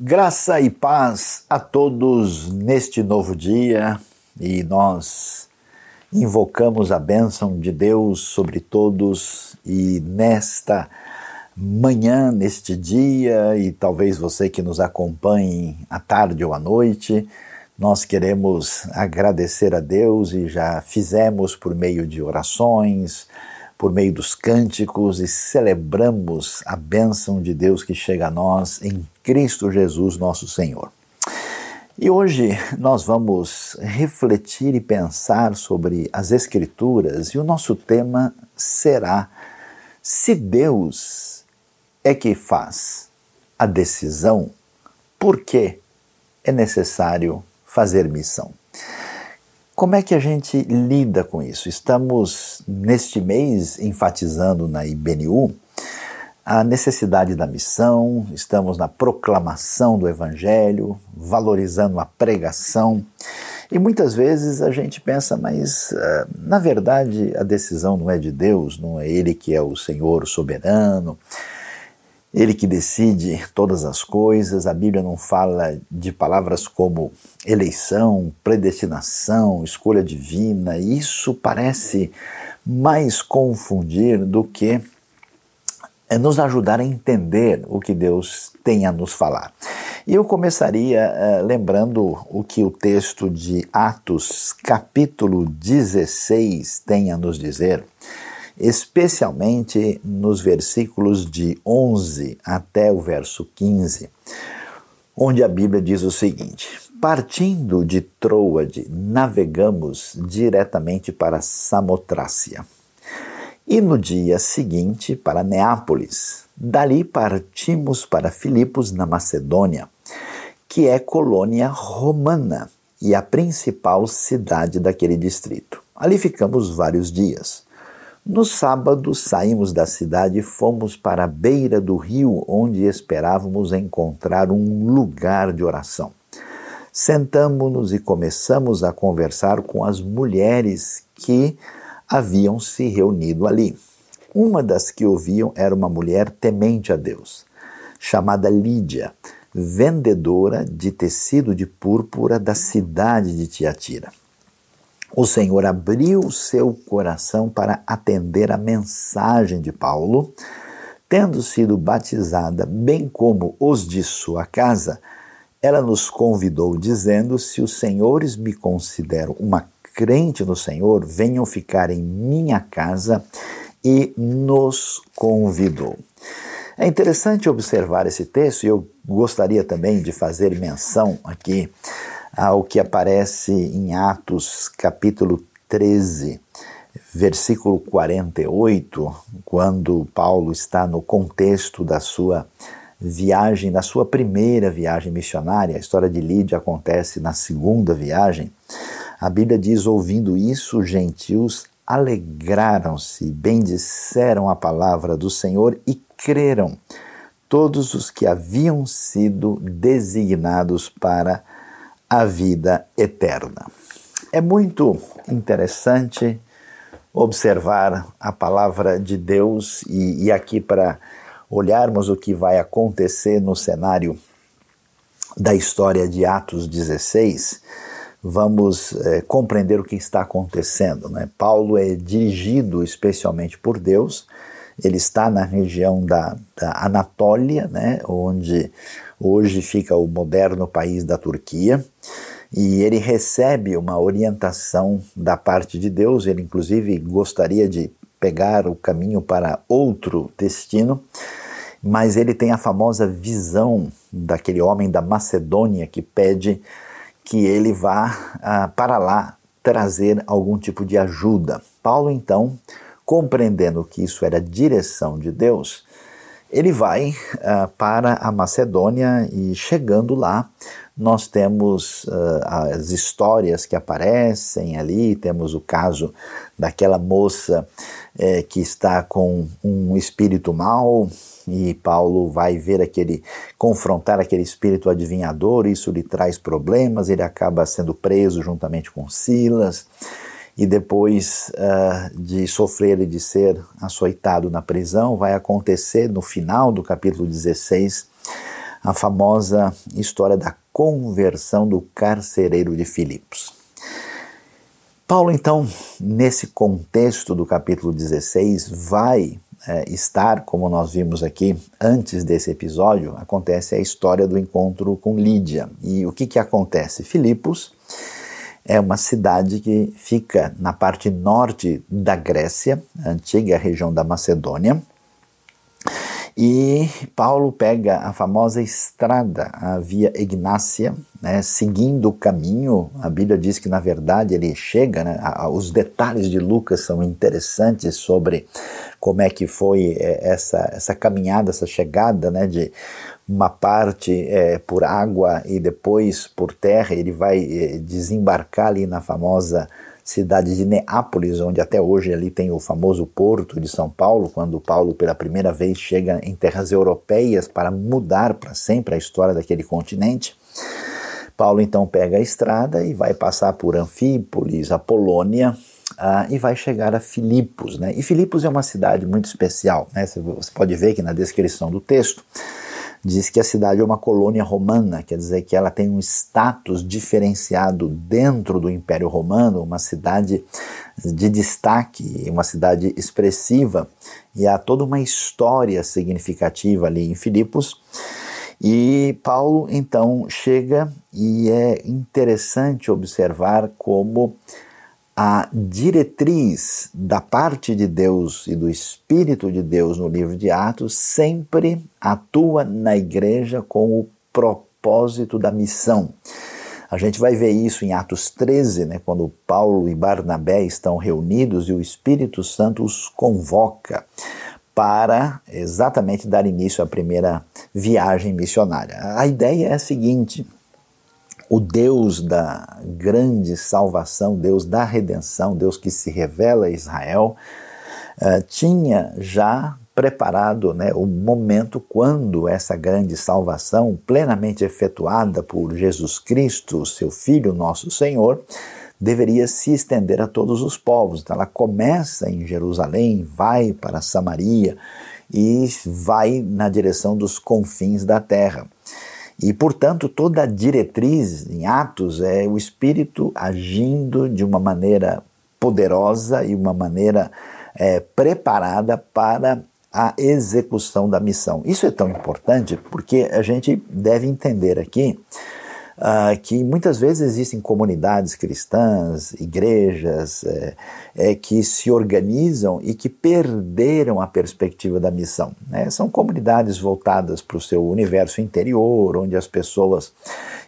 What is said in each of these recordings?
Graça e paz a todos neste novo dia e nós invocamos a bênção de Deus sobre todos e nesta manhã, neste dia e talvez você que nos acompanhe à tarde ou à noite, nós queremos agradecer a Deus e já fizemos por meio de orações, por meio dos cânticos e celebramos a bênção de Deus que chega a nós em Cristo Jesus, nosso Senhor. E hoje nós vamos refletir e pensar sobre as Escrituras e o nosso tema será: se Deus é que faz a decisão, por que é necessário fazer missão? Como é que a gente lida com isso? Estamos neste mês enfatizando na IBNU a necessidade da missão, estamos na proclamação do Evangelho, valorizando a pregação. E muitas vezes a gente pensa, mas uh, na verdade a decisão não é de Deus, não é Ele que é o Senhor soberano. Ele que decide todas as coisas, a Bíblia não fala de palavras como eleição, predestinação, escolha divina, isso parece mais confundir do que eh, nos ajudar a entender o que Deus tem a nos falar. E eu começaria uh, lembrando o que o texto de Atos, capítulo 16, tem a nos dizer especialmente nos versículos de 11 até o verso 15, onde a Bíblia diz o seguinte: Partindo de Troade, navegamos diretamente para Samotrácia. E no dia seguinte para Neápolis. Dali partimos para Filipos, na Macedônia, que é colônia romana e a principal cidade daquele distrito. Ali ficamos vários dias. No sábado, saímos da cidade e fomos para a beira do rio, onde esperávamos encontrar um lugar de oração. Sentamos-nos e começamos a conversar com as mulheres que haviam se reunido ali. Uma das que ouviam era uma mulher temente a Deus, chamada Lídia, vendedora de tecido de púrpura da cidade de Tiatira o Senhor abriu seu coração para atender a mensagem de Paulo, tendo sido batizada, bem como os de sua casa, ela nos convidou, dizendo: Se os senhores me consideram uma crente no Senhor, venham ficar em minha casa, e nos convidou. É interessante observar esse texto, e eu gostaria também de fazer menção aqui ao que aparece em Atos capítulo 13, versículo 48, quando Paulo está no contexto da sua viagem, da sua primeira viagem missionária. A história de Lídia acontece na segunda viagem. A Bíblia diz: ouvindo isso, os gentios alegraram-se, bendisseram a palavra do Senhor e creram todos os que haviam sido designados para a vida eterna. É muito interessante observar a palavra de Deus e, e aqui para olharmos o que vai acontecer no cenário da história de Atos 16, vamos é, compreender o que está acontecendo. Né? Paulo é dirigido especialmente por Deus, ele está na região da, da Anatólia, né? onde hoje fica o moderno país da Turquia, e ele recebe uma orientação da parte de Deus, ele inclusive gostaria de pegar o caminho para outro destino, mas ele tem a famosa visão daquele homem da Macedônia que pede que ele vá ah, para lá trazer algum tipo de ajuda. Paulo, então, compreendendo que isso era direção de Deus, ele vai uh, para a Macedônia e chegando lá, nós temos uh, as histórias que aparecem ali, temos o caso daquela moça eh, que está com um espírito mau e Paulo vai ver aquele, confrontar aquele espírito adivinhador, isso lhe traz problemas, ele acaba sendo preso juntamente com Silas. E depois uh, de sofrer e de ser açoitado na prisão, vai acontecer no final do capítulo 16 a famosa história da conversão do carcereiro de Filipos. Paulo, então, nesse contexto do capítulo 16, vai é, estar, como nós vimos aqui antes desse episódio, acontece a história do encontro com Lídia. E o que, que acontece? Filipos é uma cidade que fica na parte norte da Grécia, antiga região da Macedônia. E Paulo pega a famosa estrada, a via Ignácia, né, seguindo o caminho. A Bíblia diz que, na verdade, ele chega, né, a, os detalhes de Lucas são interessantes sobre como é que foi é, essa, essa caminhada, essa chegada né, de uma parte é, por água e depois por terra. Ele vai é, desembarcar ali na famosa cidade de Neápolis, onde até hoje ali tem o famoso porto de São Paulo, quando Paulo pela primeira vez chega em terras europeias para mudar para sempre a história daquele continente. Paulo então pega a estrada e vai passar por Anfípolis, a Polônia, uh, e vai chegar a Filipos. Né? E Filipos é uma cidade muito especial. Né? Você pode ver que na descrição do texto diz que a cidade é uma colônia romana, quer dizer que ela tem um status diferenciado dentro do Império Romano, uma cidade de destaque, uma cidade expressiva, e há toda uma história significativa ali em Filipos. E Paulo então chega e é interessante observar como a diretriz da parte de Deus e do Espírito de Deus no livro de Atos sempre atua na igreja com o propósito da missão. A gente vai ver isso em Atos 13, né, quando Paulo e Barnabé estão reunidos e o Espírito Santo os convoca para exatamente dar início à primeira viagem missionária. A ideia é a seguinte: o Deus da grande salvação, Deus da redenção, Deus que se revela a Israel, uh, tinha já preparado né, o momento quando essa grande salvação, plenamente efetuada por Jesus Cristo, seu Filho, nosso Senhor, deveria se estender a todos os povos. Então ela começa em Jerusalém, vai para Samaria e vai na direção dos confins da terra. E, portanto, toda a diretriz em Atos é o Espírito agindo de uma maneira poderosa e uma maneira é, preparada para a execução da missão. Isso é tão importante porque a gente deve entender aqui uh, que muitas vezes existem comunidades cristãs, igrejas, é, é, que se organizam e que perderam a perspectiva da missão. Né? São comunidades voltadas para o seu universo interior, onde as pessoas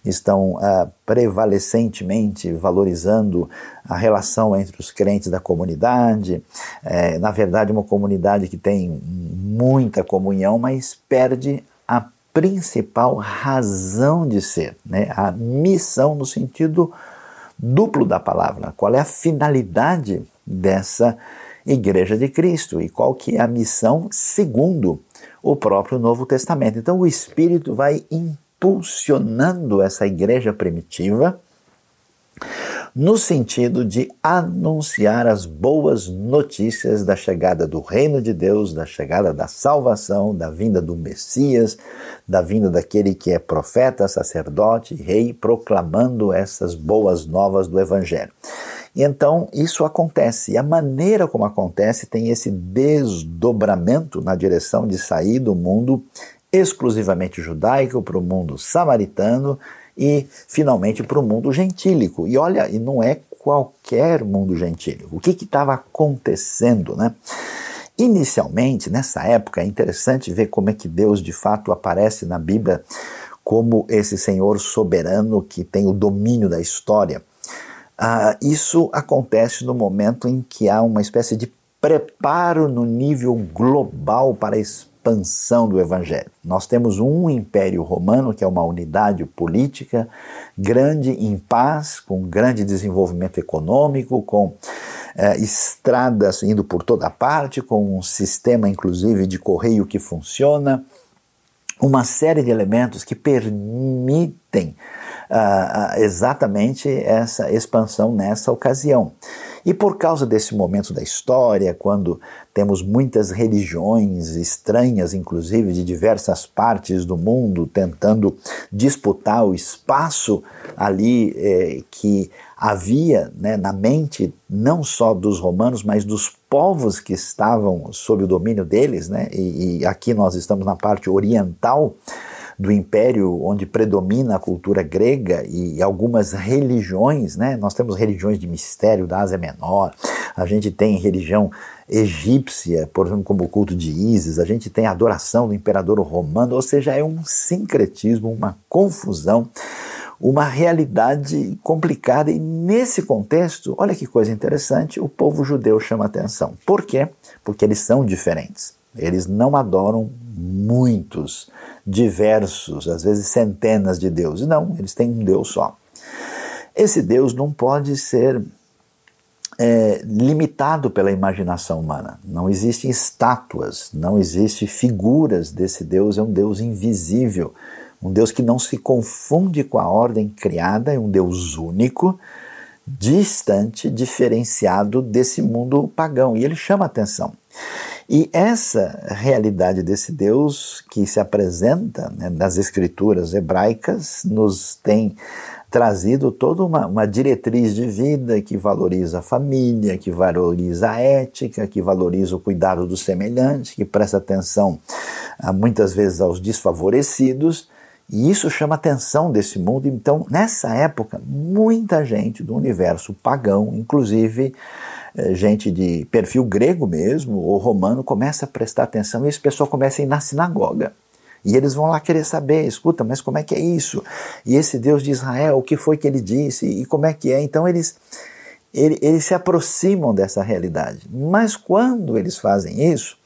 estão uh, prevalecentemente valorizando a relação entre os crentes da comunidade. É, na verdade, uma comunidade que tem muita comunhão, mas perde a principal razão de ser, né? a missão no sentido duplo da palavra. Qual é a finalidade dessa igreja de Cristo e qual que é a missão segundo o próprio Novo Testamento. Então o Espírito vai impulsionando essa igreja primitiva no sentido de anunciar as boas notícias da chegada do reino de Deus, da chegada da salvação, da vinda do Messias, da vinda daquele que é profeta, sacerdote, rei, proclamando essas boas novas do Evangelho. E então isso acontece, e a maneira como acontece tem esse desdobramento na direção de sair do mundo exclusivamente judaico para o mundo samaritano e finalmente para o mundo gentílico. E olha, e não é qualquer mundo gentílico. O que estava acontecendo, né? Inicialmente, nessa época, é interessante ver como é que Deus de fato aparece na Bíblia como esse Senhor soberano que tem o domínio da história. Uh, isso acontece no momento em que há uma espécie de preparo no nível global para a expansão do Evangelho. Nós temos um império romano, que é uma unidade política grande, em paz, com grande desenvolvimento econômico, com é, estradas indo por toda parte, com um sistema, inclusive, de correio que funciona, uma série de elementos que permitem uh, exatamente essa expansão nessa ocasião. E por causa desse momento da história, quando temos muitas religiões estranhas, inclusive de diversas partes do mundo, tentando disputar o espaço ali eh, que havia né, na mente não só dos romanos, mas dos povos que estavam sob o domínio deles, né, e, e aqui nós estamos na parte oriental do império onde predomina a cultura grega e algumas religiões, né? Nós temos religiões de mistério da Ásia Menor, a gente tem religião egípcia, por exemplo, como o culto de Ísis, a gente tem a adoração do imperador romano, ou seja, é um sincretismo, uma confusão, uma realidade complicada. E nesse contexto, olha que coisa interessante, o povo judeu chama atenção. Por quê? Porque eles são diferentes. Eles não adoram muitos, diversos, às vezes centenas de deuses. Não, eles têm um Deus só. Esse Deus não pode ser é, limitado pela imaginação humana. Não existem estátuas, não existem figuras desse Deus, é um Deus invisível, um Deus que não se confunde com a ordem criada, é um Deus único, distante, diferenciado desse mundo pagão. E ele chama atenção. E essa realidade desse Deus que se apresenta né, nas escrituras hebraicas nos tem trazido toda uma, uma, diretriz de vida que valoriza a família, que valoriza a ética, que valoriza o cuidado do semelhante, que presta atenção ah, muitas vezes aos desfavorecidos. E isso chama a atenção desse mundo. Então, nessa época, muita gente do universo pagão, inclusive gente de perfil grego mesmo, ou romano, começa a prestar atenção e esse pessoal começa a ir na sinagoga. E eles vão lá querer saber, escuta, mas como é que é isso? E esse Deus de Israel, o que foi que ele disse? E como é que é? Então eles, eles, eles se aproximam dessa realidade. Mas quando eles fazem isso,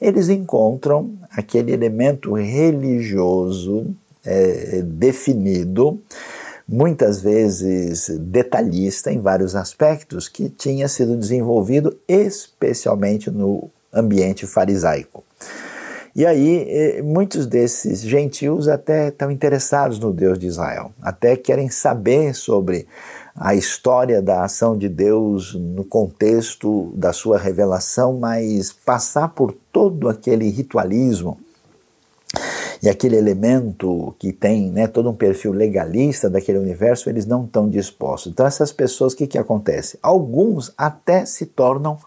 eles encontram aquele elemento religioso é, definido muitas vezes detalhista em vários aspectos, que tinha sido desenvolvido especialmente no ambiente farisaico. E aí, eh, muitos desses gentios até estão interessados no Deus de Israel, até querem saber sobre a história da ação de Deus no contexto da sua revelação, mas passar por todo aquele ritualismo e aquele elemento que tem né, todo um perfil legalista daquele universo, eles não estão dispostos. Então, essas pessoas, o que, que acontece? Alguns até se tornam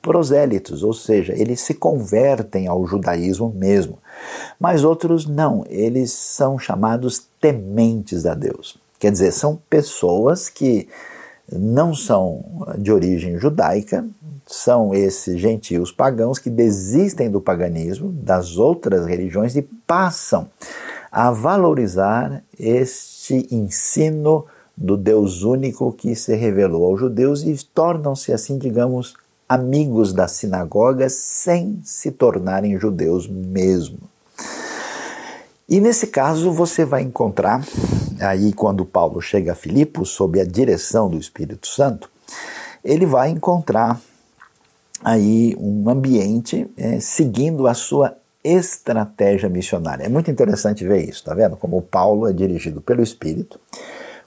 prosélitos, ou seja, eles se convertem ao judaísmo mesmo. Mas outros não, eles são chamados tementes a Deus. Quer dizer, são pessoas que não são de origem judaica, são esses gentios pagãos que desistem do paganismo, das outras religiões e passam a valorizar este ensino do Deus único que se revelou aos judeus e tornam-se assim, digamos, amigos da sinagoga sem se tornarem judeus mesmo. E nesse caso você vai encontrar, aí quando Paulo chega a Filipos, sob a direção do Espírito Santo, ele vai encontrar aí um ambiente é, seguindo a sua estratégia missionária. É muito interessante ver isso, tá vendo? Como Paulo é dirigido pelo Espírito,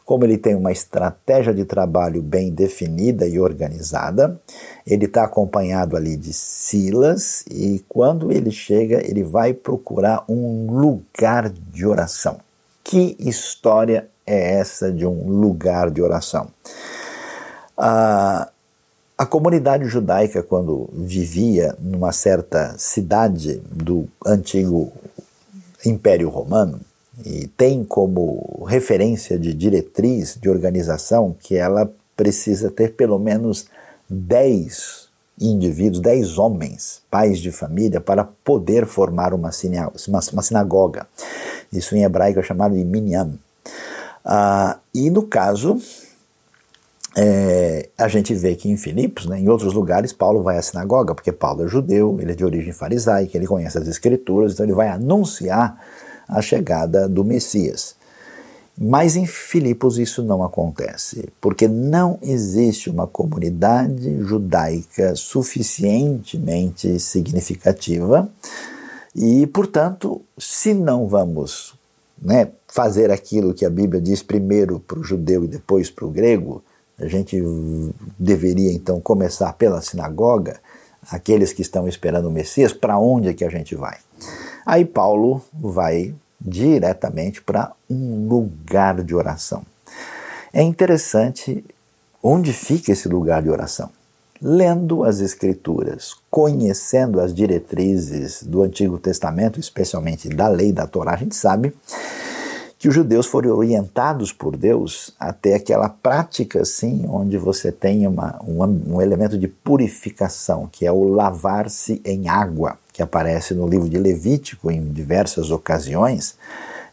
como ele tem uma estratégia de trabalho bem definida e organizada, ele está acompanhado ali de Silas e quando ele chega, ele vai procurar um lugar de oração. Que história é essa de um lugar de oração? Ah, a comunidade judaica, quando vivia numa certa cidade do antigo Império Romano, e tem como referência de diretriz de organização que ela precisa ter pelo menos 10 indivíduos, 10 homens, pais de família, para poder formar uma, sinagoga. Isso em hebraico é chamado de minyan. Ah, e no caso é, a gente vê que em Filipos, né, em outros lugares, Paulo vai à sinagoga, porque Paulo é judeu, ele é de origem farisaica, ele conhece as escrituras, então ele vai anunciar a chegada do Messias. Mas em Filipos isso não acontece, porque não existe uma comunidade judaica suficientemente significativa e, portanto, se não vamos né, fazer aquilo que a Bíblia diz primeiro para o judeu e depois para o grego, a gente deveria então começar pela sinagoga, aqueles que estão esperando o Messias, para onde é que a gente vai? Aí Paulo vai diretamente para um lugar de oração. É interessante onde fica esse lugar de oração. Lendo as Escrituras, conhecendo as diretrizes do Antigo Testamento, especialmente da lei da Torá, a gente sabe que os judeus foram orientados por Deus até aquela prática, assim, onde você tem uma, um, um elemento de purificação, que é o lavar-se em água, que aparece no livro de Levítico em diversas ocasiões.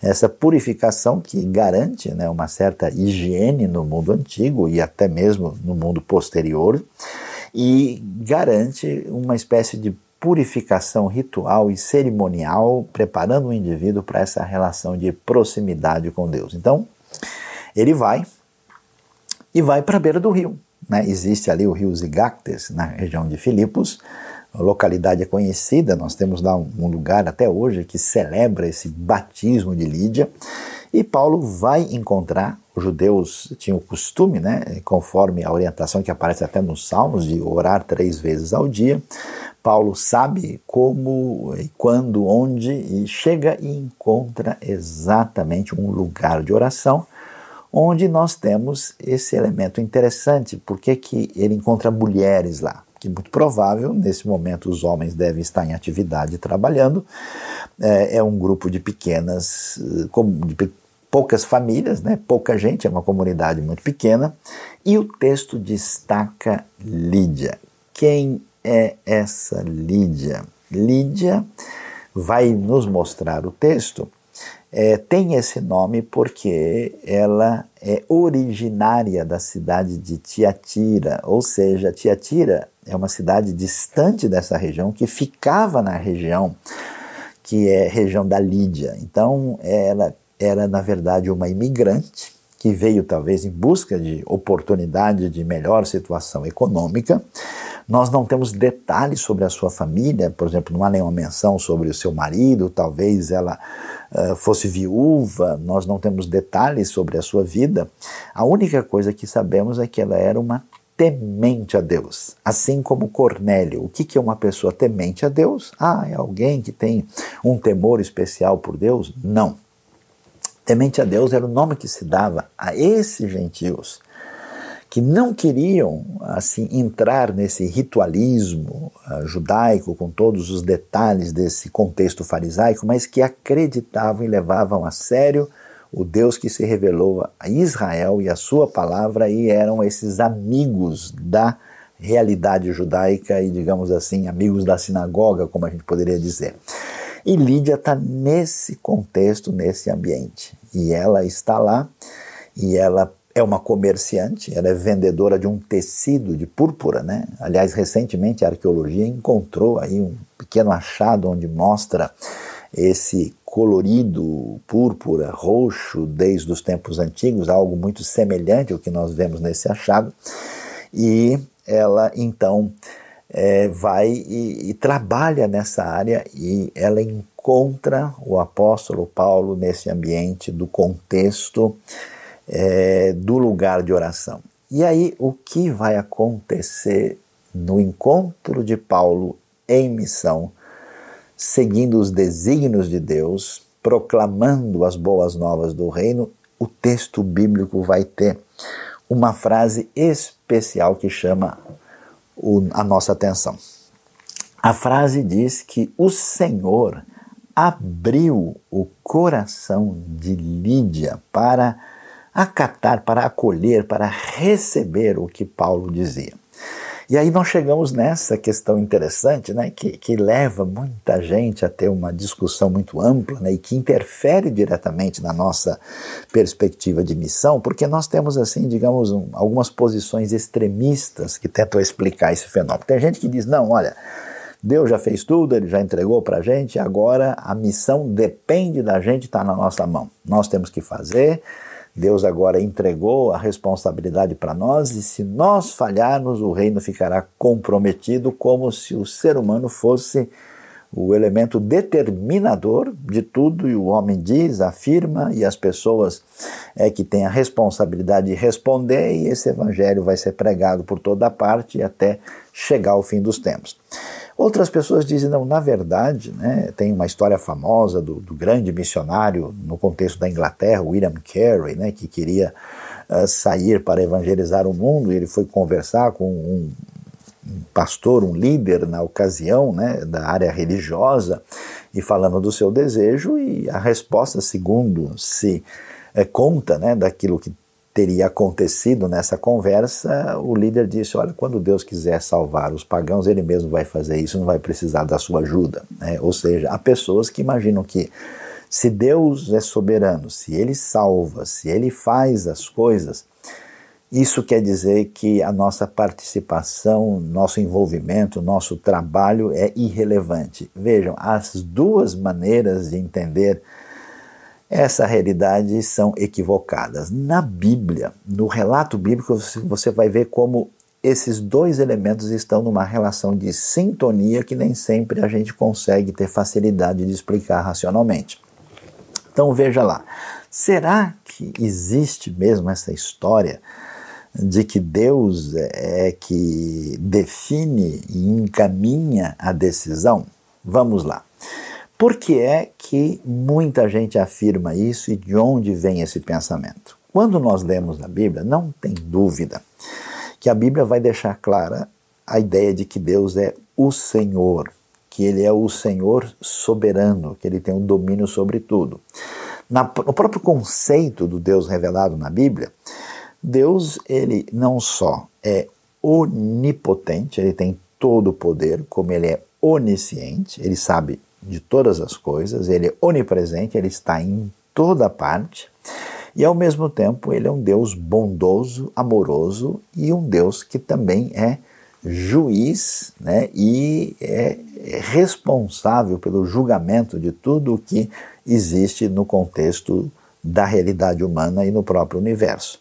Essa purificação que garante né, uma certa higiene no mundo antigo e até mesmo no mundo posterior, e garante uma espécie de purificação ritual e cerimonial, preparando o indivíduo para essa relação de proximidade com Deus. Então, ele vai e vai para a beira do rio. Né? Existe ali o rio Zigactes, na região de Filipos, localidade é conhecida, nós temos lá um lugar até hoje que celebra esse batismo de Lídia. E Paulo vai encontrar, os judeus tinham o costume, né, conforme a orientação que aparece até nos Salmos, de orar três vezes ao dia. Paulo sabe como, quando, onde, e chega e encontra exatamente um lugar de oração onde nós temos esse elemento interessante. Por que, que ele encontra mulheres lá? Que muito provável, nesse momento, os homens devem estar em atividade trabalhando. É, é um grupo de pequenas, de poucas famílias, né? pouca gente, é uma comunidade muito pequena. E o texto destaca Lídia. Quem é essa Lídia? Lídia vai nos mostrar o texto. É, tem esse nome porque ela é originária da cidade de Tiatira, ou seja, Tiatira é uma cidade distante dessa região que ficava na região que é região da Lídia. Então, ela era na verdade uma imigrante que veio talvez em busca de oportunidade de melhor situação econômica nós não temos detalhes sobre a sua família, por exemplo, não há nenhuma menção sobre o seu marido, talvez ela uh, fosse viúva, nós não temos detalhes sobre a sua vida. A única coisa que sabemos é que ela era uma temente a Deus, assim como Cornélio. O que, que é uma pessoa temente a Deus? Ah, é alguém que tem um temor especial por Deus? Não. Temente a Deus era o nome que se dava a esses gentios que não queriam assim entrar nesse ritualismo uh, judaico com todos os detalhes desse contexto farisaico, mas que acreditavam e levavam a sério o Deus que se revelou a Israel e a sua palavra e eram esses amigos da realidade judaica e digamos assim amigos da sinagoga, como a gente poderia dizer. E Lídia está nesse contexto, nesse ambiente e ela está lá e ela é uma comerciante, ela é vendedora de um tecido de púrpura, né? Aliás, recentemente a arqueologia encontrou aí um pequeno achado onde mostra esse colorido púrpura, roxo, desde os tempos antigos, algo muito semelhante ao que nós vemos nesse achado. E ela então é, vai e, e trabalha nessa área e ela encontra o apóstolo Paulo nesse ambiente do contexto é, do lugar de oração. E aí, o que vai acontecer no encontro de Paulo em missão, seguindo os desígnios de Deus, proclamando as boas novas do reino? O texto bíblico vai ter uma frase especial que chama o, a nossa atenção. A frase diz que o Senhor abriu o coração de Lídia para acatar, para acolher, para receber o que Paulo dizia. E aí nós chegamos nessa questão interessante, né, que, que leva muita gente a ter uma discussão muito ampla né, e que interfere diretamente na nossa perspectiva de missão, porque nós temos, assim, digamos, um, algumas posições extremistas que tentam explicar esse fenômeno. Tem gente que diz, não, olha, Deus já fez tudo, Ele já entregou para a gente, agora a missão depende da gente, está na nossa mão. Nós temos que fazer, Deus agora entregou a responsabilidade para nós e se nós falharmos, o reino ficará comprometido como se o ser humano fosse o elemento determinador de tudo, e o homem diz, afirma, e as pessoas é que têm a responsabilidade de responder, e esse evangelho vai ser pregado por toda parte até chegar ao fim dos tempos. Outras pessoas dizem, não, na verdade, né, tem uma história famosa do, do, grande missionário no contexto da Inglaterra, William Carey, né, que queria uh, sair para evangelizar o mundo, e ele foi conversar com um, um pastor, um líder na ocasião, né, da área religiosa, e falando do seu desejo, e a resposta, segundo se é, conta né, daquilo que teria acontecido nessa conversa, o líder disse: Olha, quando Deus quiser salvar os pagãos, ele mesmo vai fazer isso, não vai precisar da sua ajuda. Né? Ou seja, há pessoas que imaginam que se Deus é soberano, se ele salva, se ele faz as coisas, isso quer dizer que a nossa participação, nosso envolvimento, nosso trabalho é irrelevante. Vejam, as duas maneiras de entender essa realidade são equivocadas. Na Bíblia, no relato bíblico, você vai ver como esses dois elementos estão numa relação de sintonia que nem sempre a gente consegue ter facilidade de explicar racionalmente. Então veja lá, será que existe mesmo essa história? de que Deus é, é que define e encaminha a decisão? Vamos lá. Por que é que muita gente afirma isso e de onde vem esse pensamento? Quando nós lemos na Bíblia, não tem dúvida que a Bíblia vai deixar clara a ideia de que Deus é o Senhor, que Ele é o Senhor soberano, que Ele tem o um domínio sobre tudo. Na, no próprio conceito do Deus revelado na Bíblia, Deus, ele não só é onipotente, ele tem todo o poder, como ele é onisciente, ele sabe de todas as coisas, ele é onipresente, ele está em toda parte, e ao mesmo tempo ele é um Deus bondoso, amoroso e um Deus que também é juiz né, e é responsável pelo julgamento de tudo o que existe no contexto da realidade humana e no próprio universo.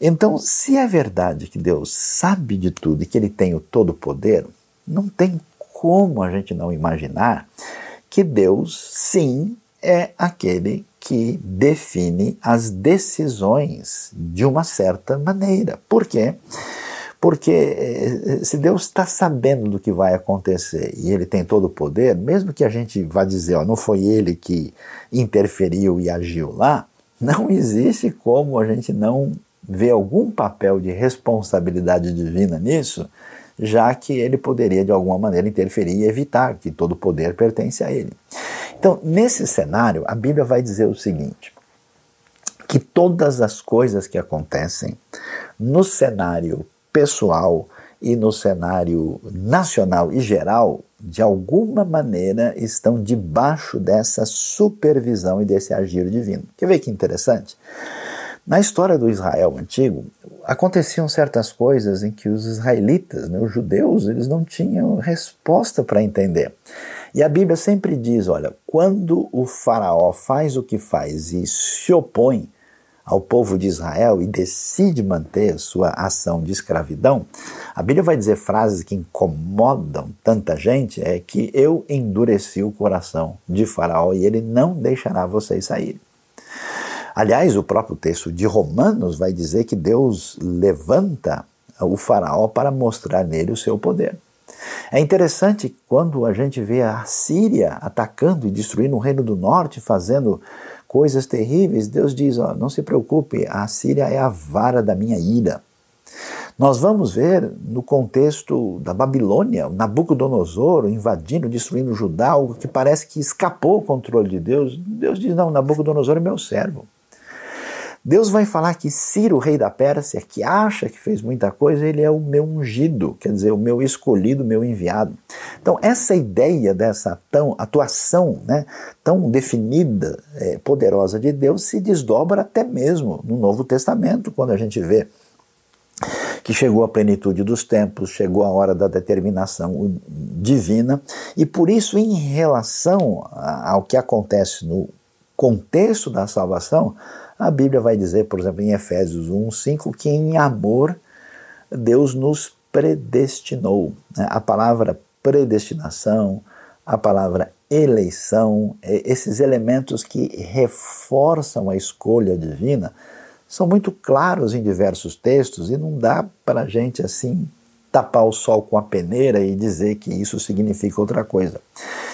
Então, se é verdade que Deus sabe de tudo e que Ele tem o todo poder, não tem como a gente não imaginar que Deus, sim, é aquele que define as decisões de uma certa maneira. Por quê? Porque eh, se Deus está sabendo do que vai acontecer e Ele tem todo o poder, mesmo que a gente vá dizer, ó, não foi Ele que interferiu e agiu lá, não existe como a gente não vê algum papel de responsabilidade divina nisso, já que ele poderia de alguma maneira interferir e evitar que todo o poder pertence a ele. Então, nesse cenário, a Bíblia vai dizer o seguinte: que todas as coisas que acontecem no cenário pessoal e no cenário nacional e geral, de alguma maneira estão debaixo dessa supervisão e desse agir divino. Quer ver que interessante? Na história do Israel antigo, aconteciam certas coisas em que os israelitas, né, os judeus, eles não tinham resposta para entender. E a Bíblia sempre diz: olha, quando o Faraó faz o que faz e se opõe ao povo de Israel e decide manter sua ação de escravidão, a Bíblia vai dizer frases que incomodam tanta gente: é que eu endureci o coração de Faraó e ele não deixará vocês saírem. Aliás, o próprio texto de Romanos vai dizer que Deus levanta o faraó para mostrar nele o seu poder. É interessante quando a gente vê a Síria atacando e destruindo o reino do norte, fazendo coisas terríveis, Deus diz: ó, não se preocupe, a Síria é a vara da minha ira. Nós vamos ver no contexto da Babilônia, Nabucodonosor invadindo, destruindo Judá, algo que parece que escapou o controle de Deus. Deus diz: não, Nabucodonosor é meu servo. Deus vai falar que Ciro, rei da Pérsia, que acha que fez muita coisa, ele é o meu ungido, quer dizer, o meu escolhido, o meu enviado. Então, essa ideia dessa tão, atuação né, tão definida, é, poderosa de Deus, se desdobra até mesmo no Novo Testamento, quando a gente vê que chegou a plenitude dos tempos, chegou a hora da determinação divina, e por isso, em relação ao que acontece no contexto da salvação, a Bíblia vai dizer, por exemplo, em Efésios 1, 5, que em amor Deus nos predestinou. Né? A palavra predestinação, a palavra eleição, esses elementos que reforçam a escolha divina, são muito claros em diversos textos e não dá para a gente assim tapar o sol com a peneira e dizer que isso significa outra coisa.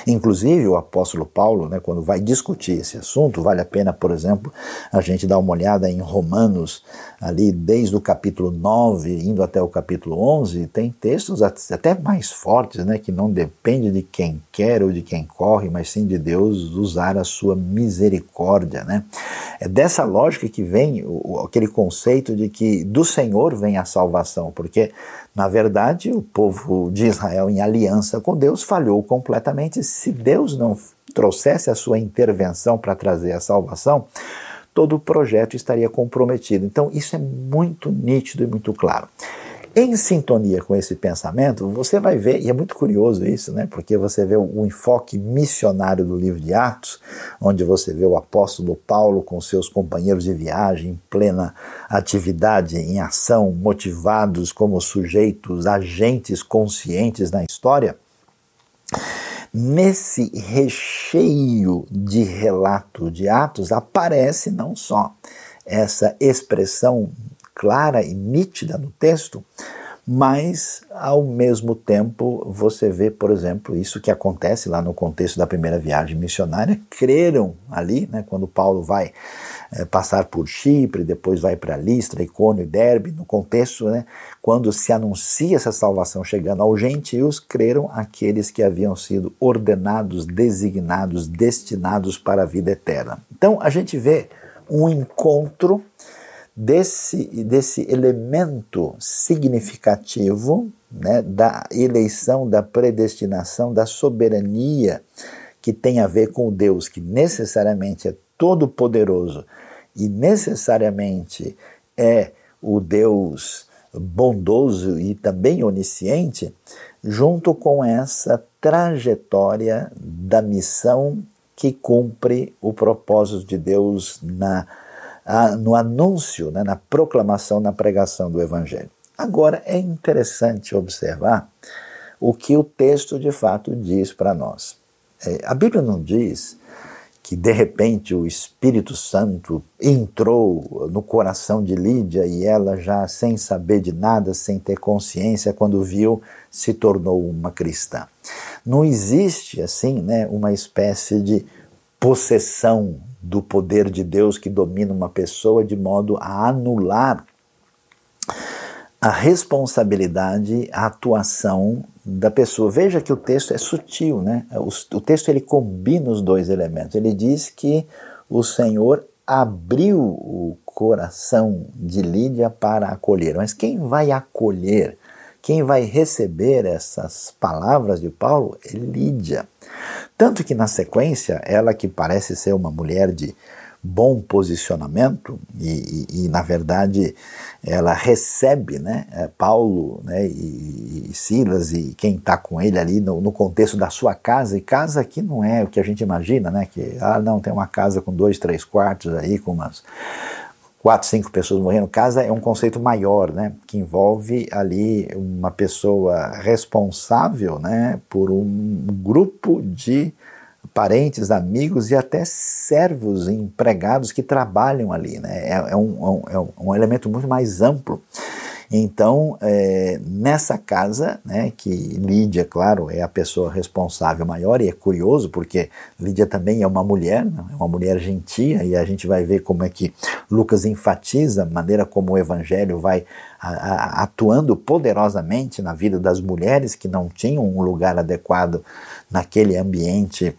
Inclusive, o apóstolo Paulo, né, quando vai discutir esse assunto, vale a pena, por exemplo, a gente dar uma olhada em Romanos, ali desde o capítulo 9, indo até o capítulo 11, tem textos até mais fortes, né, que não depende de quem quer ou de quem corre, mas sim de Deus usar a sua misericórdia. Né? É dessa lógica que vem o, aquele conceito de que do Senhor vem a salvação, porque na verdade, o povo de Israel, em aliança com Deus, falhou completamente. Se Deus não trouxesse a sua intervenção para trazer a salvação, todo o projeto estaria comprometido. Então, isso é muito nítido e muito claro. Em sintonia com esse pensamento, você vai ver, e é muito curioso isso, né? Porque você vê o, enfoque missionário do livro de Atos, onde você vê o apóstolo Paulo com seus companheiros de viagem em plena atividade, em ação, motivados como sujeitos, agentes conscientes na história. Nesse recheio de relato de Atos aparece não só essa expressão clara e nítida no texto, mas ao mesmo tempo você vê, por exemplo, isso que acontece lá no contexto da primeira viagem missionária, creram ali, né, quando Paulo vai é, passar por Chipre, depois vai para Listra, Icônio e Derbe, no contexto, né, quando se anuncia essa salvação chegando aos gentios, creram aqueles que haviam sido ordenados, designados, destinados para a vida eterna. Então a gente vê um encontro desse, desse elemento significativo né, da eleição, da predestinação, da soberania que tem a ver com o Deus que necessariamente é todo-poderoso e necessariamente é o Deus bondoso e também onisciente, junto com essa trajetória da missão que cumpre o propósito de Deus na no anúncio, né, na proclamação, na pregação do Evangelho. Agora, é interessante observar o que o texto de fato diz para nós. É, a Bíblia não diz que de repente o Espírito Santo entrou no coração de Lídia e ela já sem saber de nada, sem ter consciência, quando viu, se tornou uma cristã. Não existe assim, né, uma espécie de possessão do poder de Deus que domina uma pessoa de modo a anular a responsabilidade, a atuação da pessoa. Veja que o texto é sutil, né? O, o texto ele combina os dois elementos. Ele diz que o Senhor abriu o coração de Lídia para acolher. Mas quem vai acolher, quem vai receber essas palavras de Paulo é Lídia. Tanto que na sequência, ela que parece ser uma mulher de bom posicionamento e, e, e na verdade ela recebe né, é, Paulo né, e, e Silas e quem está com ele ali no, no, contexto da sua casa, e casa aqui não é o que a gente imagina, né, que ah não, tem uma casa com dois, três quartos aí, com umas quatro, cinco pessoas morrendo. Casa é um conceito maior, né, que envolve ali uma pessoa responsável, né, por um grupo de parentes, amigos e até servos empregados que trabalham ali, né. É, é, um, é um, é um elemento muito mais amplo. Então, é, nessa casa, né, que Lídia, claro, é a pessoa responsável maior, e é curioso porque Lídia também é uma mulher, né, é uma mulher gentia, e a gente vai ver como é que Lucas enfatiza a maneira como o evangelho vai atuando poderosamente na vida das mulheres que não tinham um lugar adequado naquele ambiente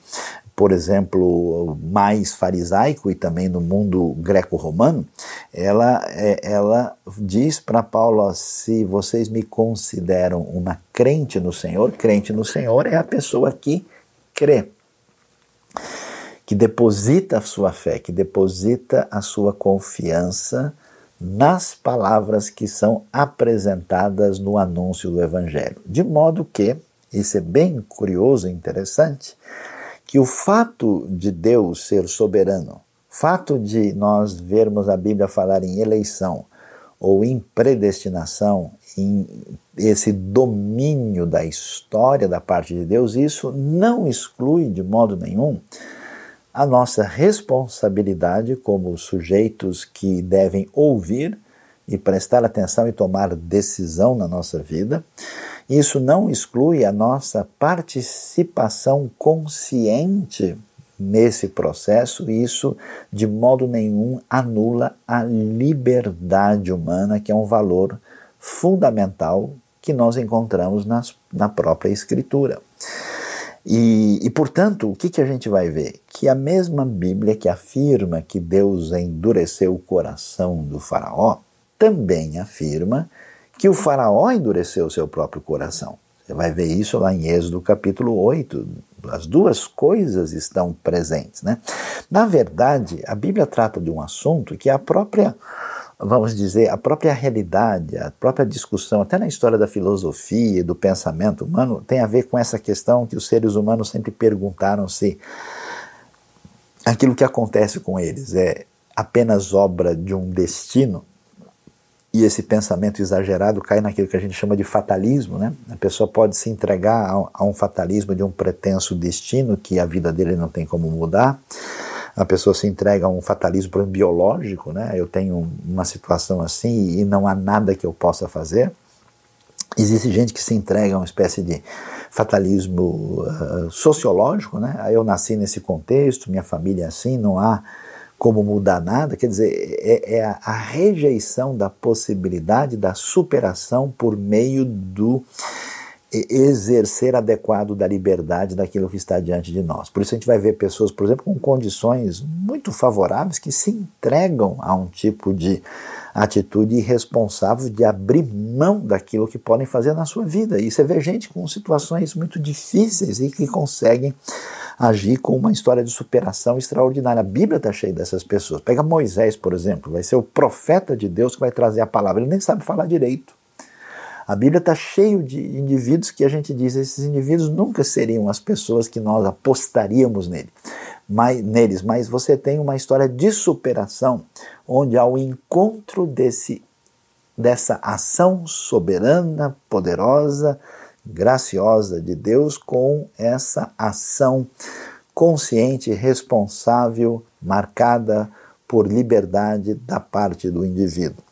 por exemplo, mais farisaico e também no mundo greco-romano, ela, é, ela diz para Paulo: se vocês me consideram uma crente no Senhor, crente no Senhor é a pessoa que crê, que deposita a sua fé, que deposita a sua confiança nas palavras que são apresentadas no anúncio do Evangelho. De modo que, isso é bem curioso e interessante, que o fato de Deus ser soberano, fato de nós vermos a Bíblia falar em eleição, ou em predestinação, em esse domínio da história da parte de Deus, isso não exclui de modo nenhum a nossa responsabilidade como sujeitos que devem ouvir e prestar atenção e tomar decisão na nossa vida. Isso não exclui a nossa participação consciente nesse processo, e isso de modo nenhum anula a liberdade humana, que é um valor fundamental que nós encontramos nas, na própria Escritura. E, e, portanto, o que, que a gente vai ver? Que a mesma Bíblia que afirma que Deus endureceu o coração do Faraó, também afirma que o Faraó endureceu o seu próprio coração. Você vai ver isso lá em Êxodo capítulo 8. As duas coisas estão presentes. Né? Na verdade, a Bíblia trata de um assunto que a própria vamos dizer, a própria realidade, a própria discussão, até na história da filosofia e do pensamento humano, tem a ver com essa questão que os seres humanos sempre perguntaram se aquilo que acontece com eles é apenas obra de um destino e esse pensamento exagerado cai naquilo que a gente chama de fatalismo, né? A pessoa pode se entregar a, a um fatalismo de um pretenso destino que a vida dele não tem como mudar a pessoa se entrega a um fatalismo exemplo, biológico, né? Eu tenho uma situação assim e não há nada que eu possa fazer. Existe gente que se entrega a uma espécie de fatalismo uh, sociológico, né? Eu nasci nesse contexto, minha família é assim, não há como mudar nada. Quer dizer, é, é a, a rejeição da possibilidade da superação por meio do exercer adequado da liberdade daquilo que está diante de nós. Por isso a gente vai ver pessoas, por exemplo, com condições muito favoráveis que se entregam a um tipo de atitude irresponsável de abrir mão daquilo que podem fazer na sua vida. E você vê gente com situações muito difíceis e que conseguem agir com uma história de superação extraordinária. A Bíblia está cheia dessas pessoas. Pega Moisés, por exemplo, vai ser o profeta de Deus que vai trazer a palavra. Ele nem sabe falar direito. A Bíblia está cheio de indivíduos que a gente diz, esses indivíduos nunca seriam as pessoas que nós apostaríamos nele, mas, neles, mas você tem uma história de superação, onde ao encontro desse, dessa ação soberana, poderosa, graciosa de Deus com essa ação consciente, responsável, marcada por liberdade da parte do indivíduo.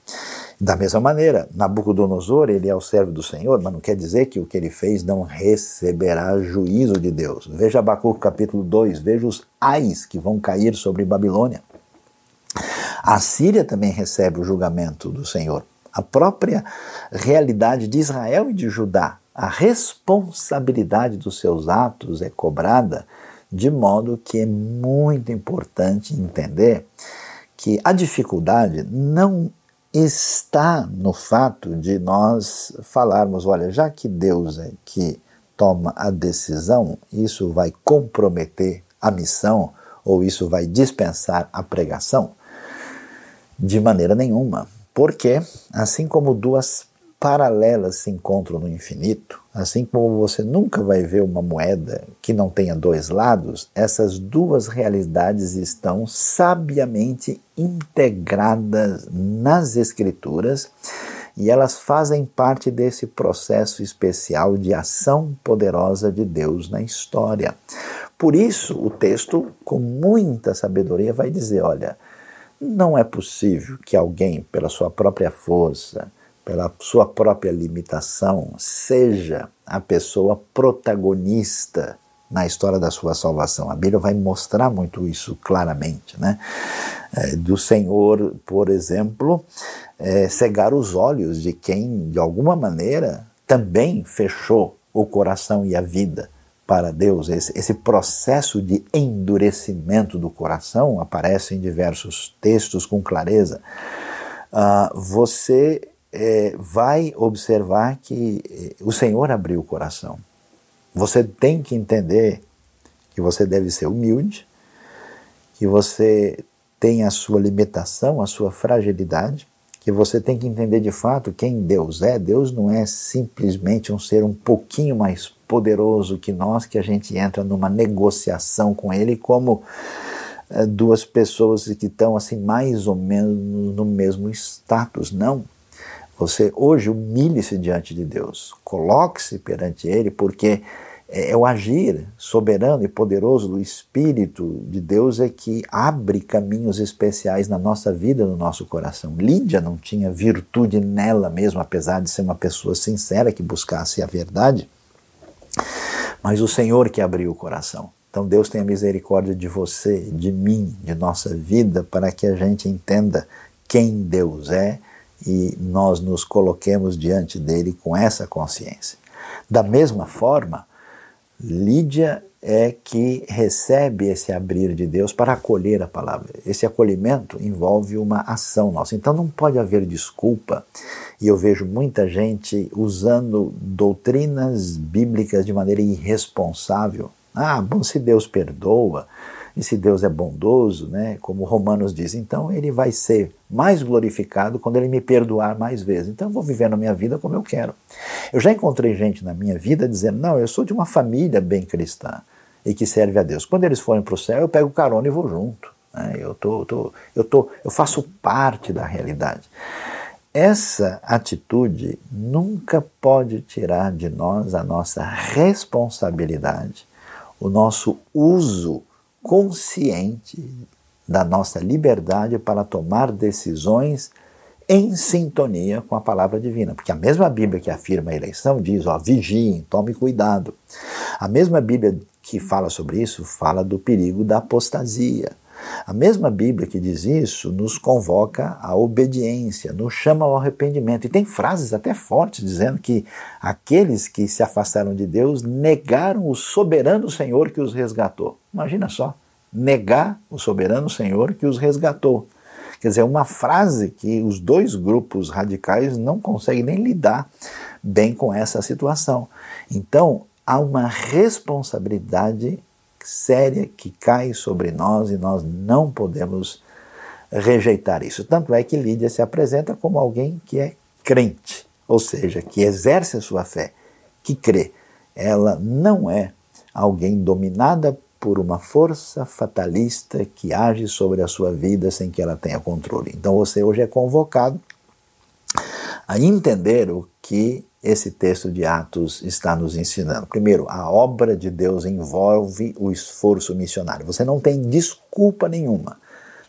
Da mesma maneira, Nabucodonosor, ele é o servo do Senhor, mas não quer dizer que o que ele fez não receberá juízo de Deus. Veja Abacuco capítulo 2, veja os ais que vão cair sobre Babilônia. A Síria também recebe o julgamento do Senhor. A própria realidade de Israel e de Judá, a responsabilidade dos seus atos é cobrada, de modo que é muito importante entender que a dificuldade não está no fato de nós falarmos: olha, já que Deus é que toma a decisão, isso vai comprometer a missão ou isso vai dispensar a pregação? De maneira nenhuma. Porque, assim como duas paralelas se encontram no infinito, assim como você nunca vai ver uma moeda que não tenha dois lados, essas duas realidades estão sabiamente integradas nas Escrituras e elas fazem parte desse processo especial de ação poderosa de Deus na história. Por isso, o texto, com muita sabedoria, vai dizer: olha, não é possível que alguém, pela sua própria força, pela sua própria limitação, seja a pessoa protagonista na história da sua salvação. A Bíblia vai mostrar muito isso claramente. Né? É, do Senhor, por exemplo, é, cegar os olhos de quem, de alguma maneira, também fechou o coração e a vida para Deus. Esse, esse processo de endurecimento do coração aparece em diversos textos com clareza. Uh, você é, vai observar que é, o Senhor abriu o coração. Você tem que entender que você deve ser humilde, que você tem a sua limitação, a sua fragilidade, que você tem que entender de fato quem Deus é. Deus não é simplesmente um ser um pouquinho mais poderoso que nós, que a gente entra numa negociação com Ele como é, duas pessoas que estão assim mais ou menos no mesmo status. Não. Você hoje humilhe-se diante de Deus, coloque-se perante Ele, porque é, é o agir soberano e poderoso do Espírito de Deus é que abre caminhos especiais na nossa vida, no nosso coração. Lídia não tinha virtude nela mesmo, apesar de ser uma pessoa sincera que buscasse a verdade, mas o Senhor que abriu o coração. Então Deus tenha misericórdia de você, de mim, de nossa vida, para que a gente entenda quem Deus é e nós nos coloquemos diante dele com essa consciência. Da mesma forma, Lídia é que recebe esse abrir de Deus para acolher a palavra. Esse acolhimento envolve uma ação nossa. Então não pode haver desculpa. E eu vejo muita gente usando doutrinas bíblicas de maneira irresponsável. Ah, bom, se Deus perdoa, e se Deus é bondoso, né, como Romanos diz, então ele vai ser mais glorificado quando ele me perdoar mais vezes. Então eu vou viver na minha vida como eu quero. Eu já encontrei gente na minha vida dizendo: não, eu sou de uma família bem cristã e que serve a Deus. Quando eles forem para o céu, eu pego carona e vou junto. Né? Eu, tô, tô, eu, tô, eu faço parte da realidade. Essa atitude nunca pode tirar de nós a nossa responsabilidade, o nosso uso consciente da nossa liberdade para tomar decisões em sintonia com a palavra divina. Porque a mesma Bíblia que afirma a eleição diz, ó, vigiem, tome cuidado. A mesma Bíblia que fala sobre isso fala do perigo da apostasia. A mesma Bíblia que diz isso nos convoca à obediência, nos chama ao arrependimento. E tem frases até fortes dizendo que aqueles que se afastaram de Deus negaram o soberano Senhor que os resgatou. Imagina só, negar o soberano Senhor que os resgatou. Quer dizer, uma frase que os dois grupos radicais não conseguem nem lidar bem com essa situação. Então, há uma responsabilidade séria que cai sobre nós e nós não podemos rejeitar isso. Tanto é que Lídia se apresenta como alguém que é crente, ou seja, que exerce a sua fé, que crê. Ela não é alguém dominada por uma força fatalista que age sobre a sua vida sem que ela tenha controle. Então você hoje é convocado a entender o que esse texto de Atos está nos ensinando. Primeiro, a obra de Deus envolve o esforço missionário. Você não tem desculpa nenhuma,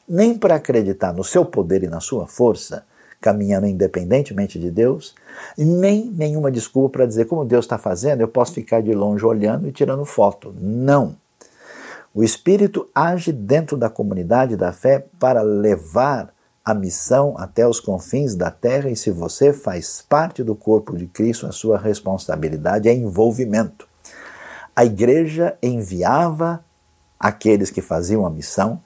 nem para acreditar no seu poder e na sua força, caminhando independentemente de Deus, nem nenhuma desculpa para dizer como Deus está fazendo, eu posso ficar de longe olhando e tirando foto. Não. O Espírito age dentro da comunidade da fé para levar a missão até os confins da terra, e se você faz parte do corpo de Cristo, a sua responsabilidade é envolvimento. A igreja enviava aqueles que faziam a missão,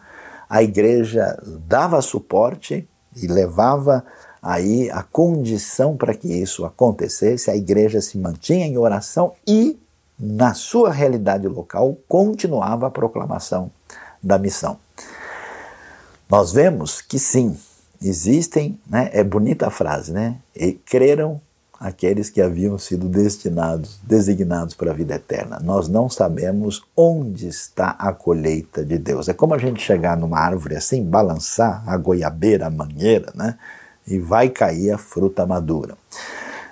a igreja dava suporte e levava aí a condição para que isso acontecesse, a igreja se mantinha em oração e, na sua realidade local, continuava a proclamação da missão. Nós vemos que sim, existem, né, é bonita a frase, né? E creram aqueles que haviam sido destinados, designados para a vida eterna. Nós não sabemos onde está a colheita de Deus. É como a gente chegar numa árvore assim, balançar a goiabeira, a mangueira, né? E vai cair a fruta madura.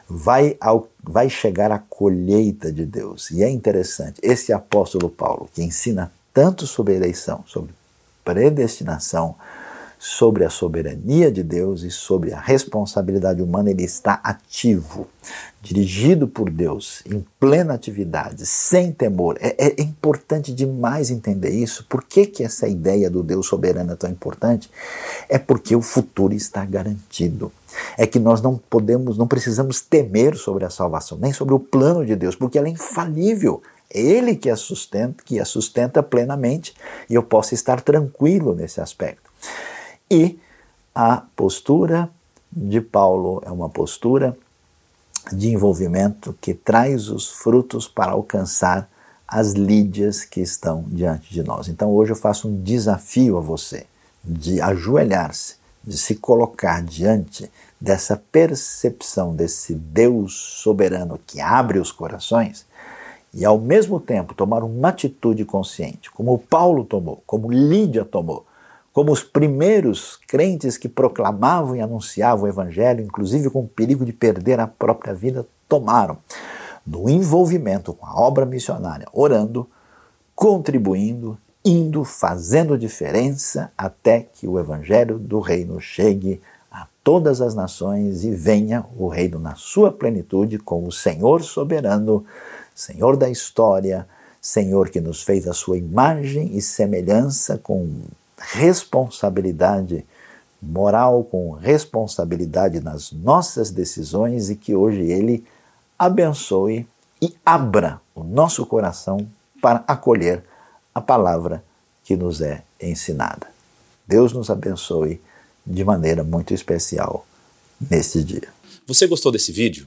Vai, ao, vai chegar a colheita de Deus. E é interessante, esse apóstolo Paulo, que ensina tanto sobre eleição, sobre predestinação, sobre a soberania de Deus e sobre a responsabilidade humana, ele está ativo, dirigido por Deus, em plena atividade, sem temor. É, é, importante demais entender isso. Por que, que essa ideia do Deus soberano é tão importante? É porque o futuro está garantido. É que nós não podemos, não precisamos temer sobre a salvação, nem sobre o plano de Deus, porque ela é infalível. É Ele que a sustenta, que a sustenta plenamente, e eu posso estar tranquilo nesse aspecto. E a postura de Paulo é uma postura de envolvimento que traz os frutos para alcançar as lídias que estão diante de nós. Então hoje eu faço um desafio a você de ajoelhar-se, de se colocar diante dessa percepção desse Deus soberano que abre os corações e ao mesmo tempo tomar uma atitude consciente, como Paulo tomou, como Lídia tomou, como os primeiros crentes que proclamavam e anunciavam o Evangelho, inclusive com o perigo de perder a própria vida, tomaram no envolvimento com a obra missionária, orando, contribuindo, indo, fazendo diferença até que o Evangelho do Reino chegue a todas as nações e venha o Reino na sua plenitude com o Senhor soberano, Senhor da história, Senhor que nos fez a sua imagem e semelhança com responsabilidade moral, com responsabilidade nas nossas decisões e que hoje Ele abençoe e abra o nosso coração para acolher a palavra que nos é ensinada. Deus nos abençoe de maneira muito especial neste dia. Você gostou desse vídeo?